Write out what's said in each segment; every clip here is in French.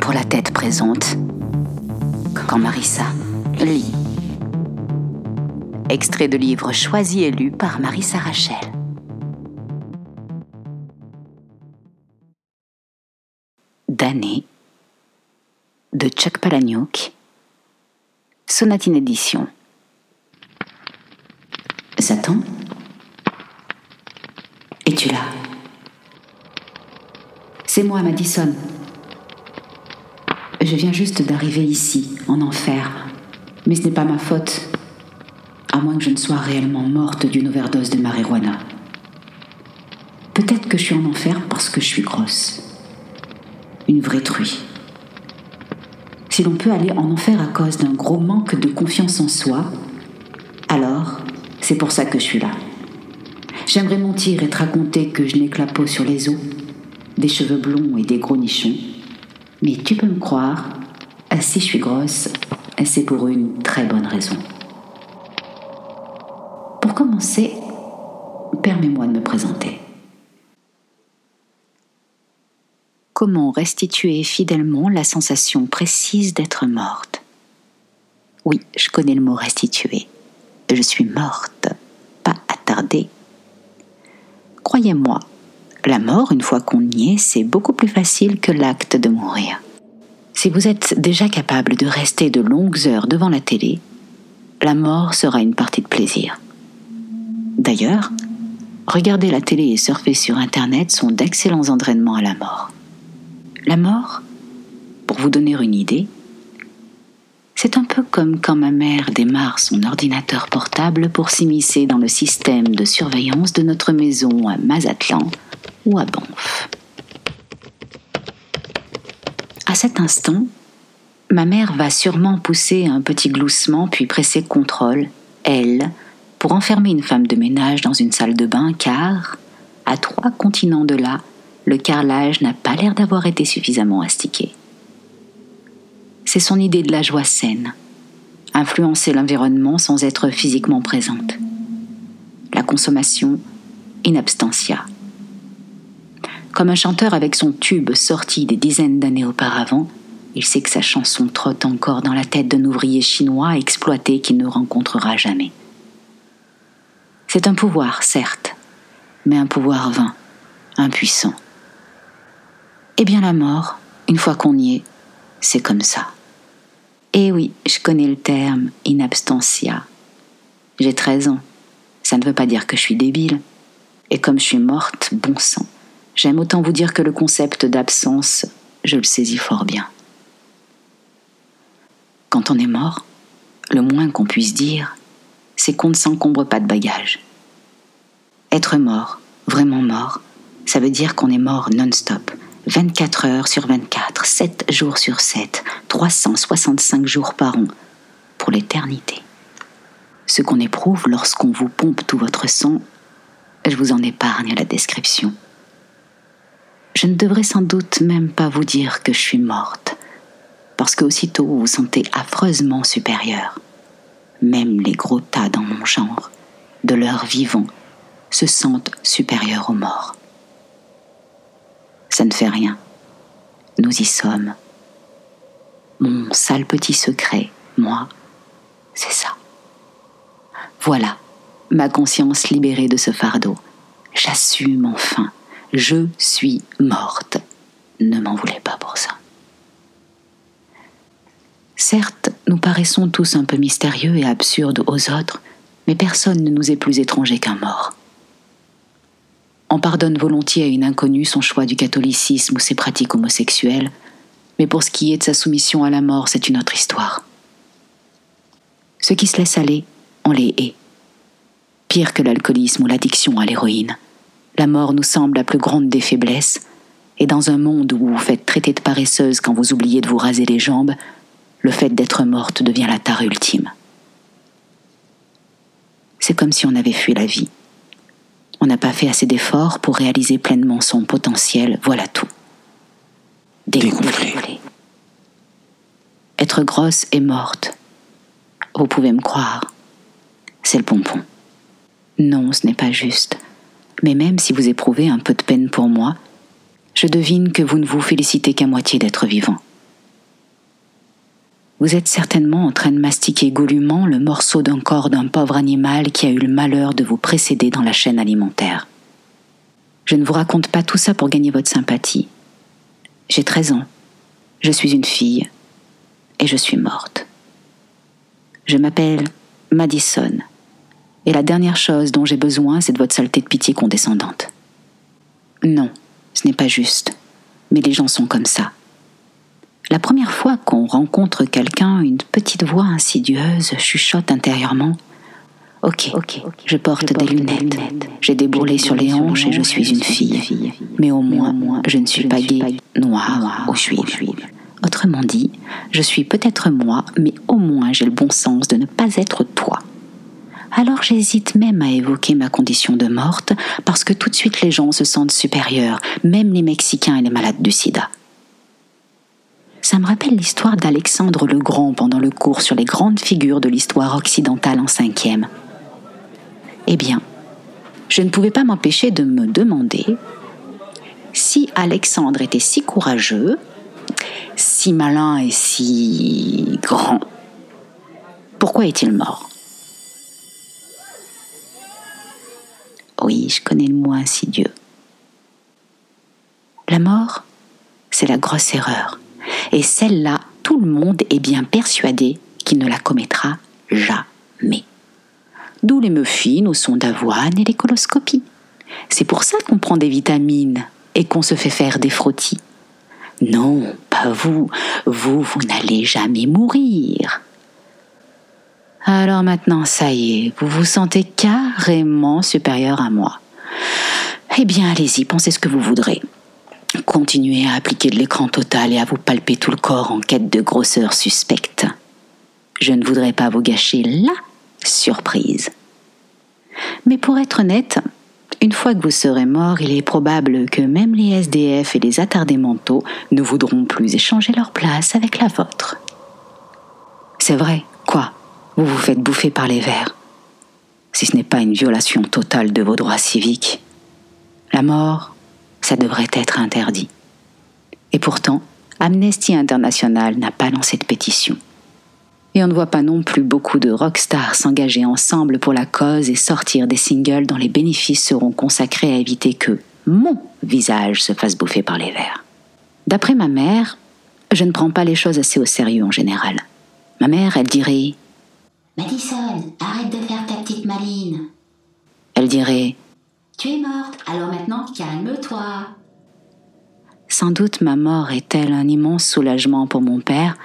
pour la tête présente. Quand Marissa lit. Extrait de livre choisi et lu par Marissa Rachel. D'année de Chuck Palahniuk. Sonatine édition. Satan Es-tu là? C'est moi, Madison. Je viens juste d'arriver ici, en enfer. Mais ce n'est pas ma faute. À moins que je ne sois réellement morte d'une overdose de marijuana. Peut-être que je suis en enfer parce que je suis grosse. Une vraie truie. Si l'on peut aller en enfer à cause d'un gros manque de confiance en soi, alors c'est pour ça que je suis là. J'aimerais mentir et te raconter que je n'ai que la peau sur les os, des cheveux blonds et des gros nichons. Mais tu peux me croire, si je suis grosse, c'est pour une très bonne raison. Pour commencer, permets-moi de me présenter. Comment restituer fidèlement la sensation précise d'être morte? Oui, je connais le mot restituer. Je suis morte, pas attardée. Croyez-moi, la mort, une fois qu'on y est, c'est beaucoup plus facile que l'acte de mourir. Si vous êtes déjà capable de rester de longues heures devant la télé, la mort sera une partie de plaisir. D'ailleurs, regarder la télé et surfer sur Internet sont d'excellents entraînements à la mort. La mort, pour vous donner une idée, c'est un peu comme quand ma mère démarre son ordinateur portable pour s'immiscer dans le système de surveillance de notre maison à Mazatlan ou à Banff. À cet instant, ma mère va sûrement pousser un petit gloussement puis presser contrôle, elle, pour enfermer une femme de ménage dans une salle de bain car, à trois continents de là, le carrelage n'a pas l'air d'avoir été suffisamment astiqué. C'est son idée de la joie saine, influencer l'environnement sans être physiquement présente. La consommation in abstentia. Comme un chanteur avec son tube sorti des dizaines d'années auparavant, il sait que sa chanson trotte encore dans la tête d'un ouvrier chinois exploité qu'il ne rencontrera jamais. C'est un pouvoir, certes, mais un pouvoir vain, impuissant. Eh bien la mort, une fois qu'on y est, c'est comme ça. Eh oui, je connais le terme in abstentia. J'ai 13 ans. Ça ne veut pas dire que je suis débile. Et comme je suis morte, bon sang. J'aime autant vous dire que le concept d'absence, je le saisis fort bien. Quand on est mort, le moins qu'on puisse dire, c'est qu'on ne s'encombre pas de bagages. Être mort, vraiment mort, ça veut dire qu'on est mort non-stop, 24 heures sur 24, 7 jours sur 7, 365 jours par an, pour l'éternité. Ce qu'on éprouve lorsqu'on vous pompe tout votre sang, je vous en épargne la description je ne devrais sans doute même pas vous dire que je suis morte, parce qu'aussitôt vous vous sentez affreusement supérieur. Même les gros tas dans mon genre, de leur vivant, se sentent supérieurs aux morts. Ça ne fait rien. Nous y sommes. Mon sale petit secret, moi, c'est ça. Voilà, ma conscience libérée de ce fardeau. J'assume enfin je suis morte. Ne m'en voulez pas pour ça. Certes, nous paraissons tous un peu mystérieux et absurdes aux autres, mais personne ne nous est plus étranger qu'un mort. On pardonne volontiers à une inconnue son choix du catholicisme ou ses pratiques homosexuelles, mais pour ce qui est de sa soumission à la mort, c'est une autre histoire. Ceux qui se laissent aller, on les hait. Pire que l'alcoolisme ou l'addiction à l'héroïne la mort nous semble la plus grande des faiblesses, et dans un monde où vous faites traiter de paresseuse quand vous oubliez de vous raser les jambes, le fait d'être morte devient la tare ultime. C'est comme si on avait fui la vie. On n'a pas fait assez d'efforts pour réaliser pleinement son potentiel, voilà tout. Dégonfler. Être grosse et morte. Vous pouvez me croire. C'est le pompon. Non, ce n'est pas juste mais même si vous éprouvez un peu de peine pour moi, je devine que vous ne vous félicitez qu'à moitié d'être vivant. Vous êtes certainement en train de mastiquer goulûment le morceau d'un corps d'un pauvre animal qui a eu le malheur de vous précéder dans la chaîne alimentaire. Je ne vous raconte pas tout ça pour gagner votre sympathie. J'ai 13 ans. Je suis une fille. Et je suis morte. Je m'appelle Madison. Et la dernière chose dont j'ai besoin, c'est de votre saleté de pitié condescendante. Non, ce n'est pas juste. Mais les gens sont comme ça. La première fois qu'on rencontre quelqu'un, une petite voix insidieuse chuchote intérieurement. Ok, ok, je porte des lunettes, j'ai des bourrelets sur les hanches et je suis une fille. Mais au moins, je ne suis pas gay, noire ou juive. Autrement dit, je suis peut-être moi, mais au moins j'ai le bon sens de ne pas être toi. Alors j'hésite même à évoquer ma condition de morte, parce que tout de suite les gens se sentent supérieurs, même les Mexicains et les malades du sida. Ça me rappelle l'histoire d'Alexandre le Grand pendant le cours sur les grandes figures de l'histoire occidentale en cinquième. Eh bien, je ne pouvais pas m'empêcher de me demander si Alexandre était si courageux, si malin et si grand, pourquoi est-il mort? Oui, je connais le mot insidieux. La mort, c'est la grosse erreur et celle-là, tout le monde est bien persuadé qu'il ne la commettra jamais. D'où les muffins au son d'avoine et les coloscopies. C'est pour ça qu'on prend des vitamines et qu'on se fait faire des frottis. Non, pas vous. Vous, vous n'allez jamais mourir. Alors maintenant, ça y est, vous vous sentez carrément supérieur à moi. Eh bien, allez-y, pensez ce que vous voudrez. Continuez à appliquer de l'écran total et à vous palper tout le corps en quête de grosseur suspecte. Je ne voudrais pas vous gâcher la surprise. Mais pour être honnête, une fois que vous serez mort, il est probable que même les SDF et les attardés mentaux ne voudront plus échanger leur place avec la vôtre. C'est vrai, Vous vous faites bouffer par les vers. Si ce n'est pas une violation totale de vos droits civiques. La mort, ça devrait être interdit. Et pourtant, Amnesty International n'a pas lancé de pétition. Et on ne voit pas non plus beaucoup de rockstars s'engager ensemble pour la cause et sortir des singles dont les bénéfices seront consacrés à éviter que mon visage se fasse bouffer par les vers. D'après ma mère, je ne prends pas les choses assez au sérieux en général. Ma mère, elle dirait Madison, arrête de faire ta petite maline. Elle dirait tu es morte, alors maintenant calme-toi. Sans doute ma mort est-elle un immense soulagement pour mon père.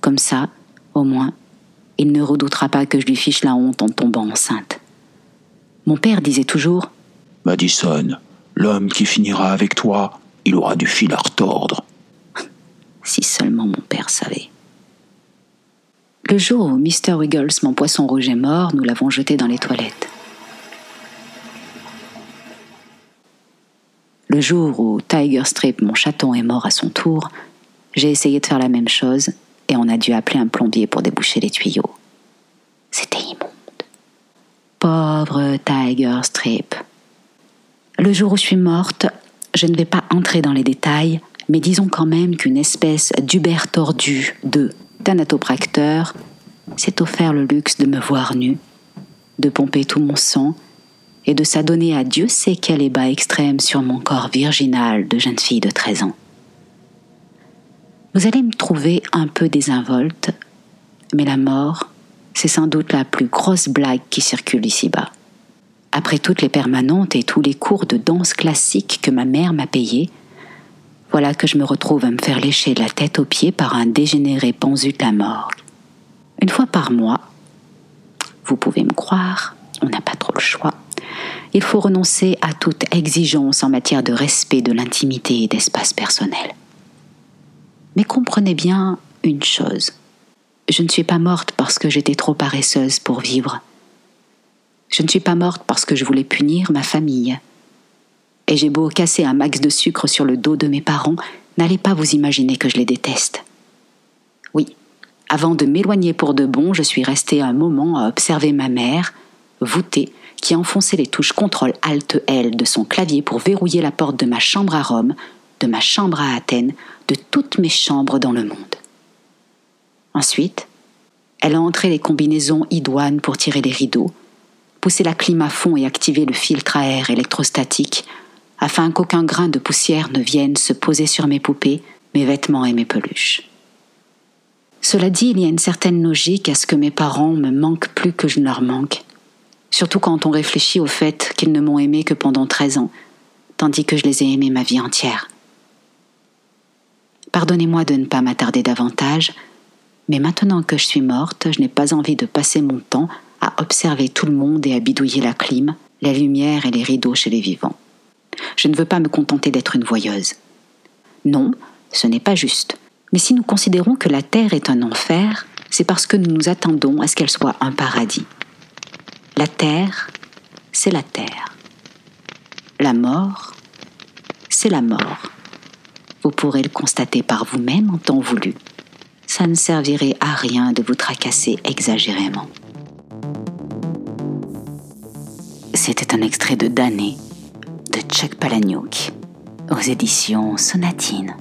Comme ça, au moins, il ne redoutera pas que je lui fiche la honte en tombant enceinte. Mon père disait toujours Madison, l'homme qui finira avec toi, il aura du fil à retordre. si seulement mon père savait. Le jour où Mr. Wiggles, mon poisson rouge, est mort, nous l'avons jeté dans les toilettes. Le jour où Tiger Strip, mon chaton, est mort à son tour, j'ai essayé de faire la même chose et on a dû appeler un plombier pour déboucher les tuyaux. C'était immonde. Pauvre Tiger Strip. Le jour où je suis morte, je ne vais pas entrer dans les détails, mais disons quand même qu'une espèce d'Uber tordu de thanatopracteur s'est offert le luxe de me voir nue, de pomper tout mon sang et de s'adonner à Dieu sait quel ébat extrême sur mon corps virginal de jeune fille de 13 ans. Vous allez me trouver un peu désinvolte, mais la mort, c'est sans doute la plus grosse blague qui circule ici-bas. Après toutes les permanentes et tous les cours de danse classique que ma mère m'a payés, voilà que je me retrouve à me faire lécher la tête aux pieds par un dégénéré pensu de la mort. Une fois par mois, vous pouvez me croire, on n'a pas trop le choix, il faut renoncer à toute exigence en matière de respect de l'intimité et d'espace personnel. Mais comprenez bien une chose. Je ne suis pas morte parce que j'étais trop paresseuse pour vivre. Je ne suis pas morte parce que je voulais punir ma famille. Et j'ai beau casser un max de sucre sur le dos de mes parents, n'allez pas vous imaginer que je les déteste. Oui, avant de m'éloigner pour de bon, je suis restée un moment à observer ma mère, voûtée, qui enfonçait les touches CTRL ALT L de son clavier pour verrouiller la porte de ma chambre à Rome, de ma chambre à Athènes, de toutes mes chambres dans le monde. Ensuite, elle a entré les combinaisons idoines pour tirer les rideaux, poussé la clim à fond et activé le filtre à air électrostatique afin qu'aucun grain de poussière ne vienne se poser sur mes poupées, mes vêtements et mes peluches. Cela dit, il y a une certaine logique à ce que mes parents me manquent plus que je ne leur manque, surtout quand on réfléchit au fait qu'ils ne m'ont aimé que pendant 13 ans, tandis que je les ai aimés ma vie entière. Pardonnez-moi de ne pas m'attarder davantage, mais maintenant que je suis morte, je n'ai pas envie de passer mon temps à observer tout le monde et à bidouiller la clim, la lumière et les rideaux chez les vivants. Je ne veux pas me contenter d'être une voyeuse. Non, ce n'est pas juste. Mais si nous considérons que la Terre est un enfer, c'est parce que nous nous attendons à ce qu'elle soit un paradis. La Terre, c'est la Terre. La mort, c'est la mort. Vous pourrez le constater par vous-même en temps voulu. Ça ne servirait à rien de vous tracasser exagérément. C'était un extrait de Damné de Chuck Palahniuk aux éditions Sonatine.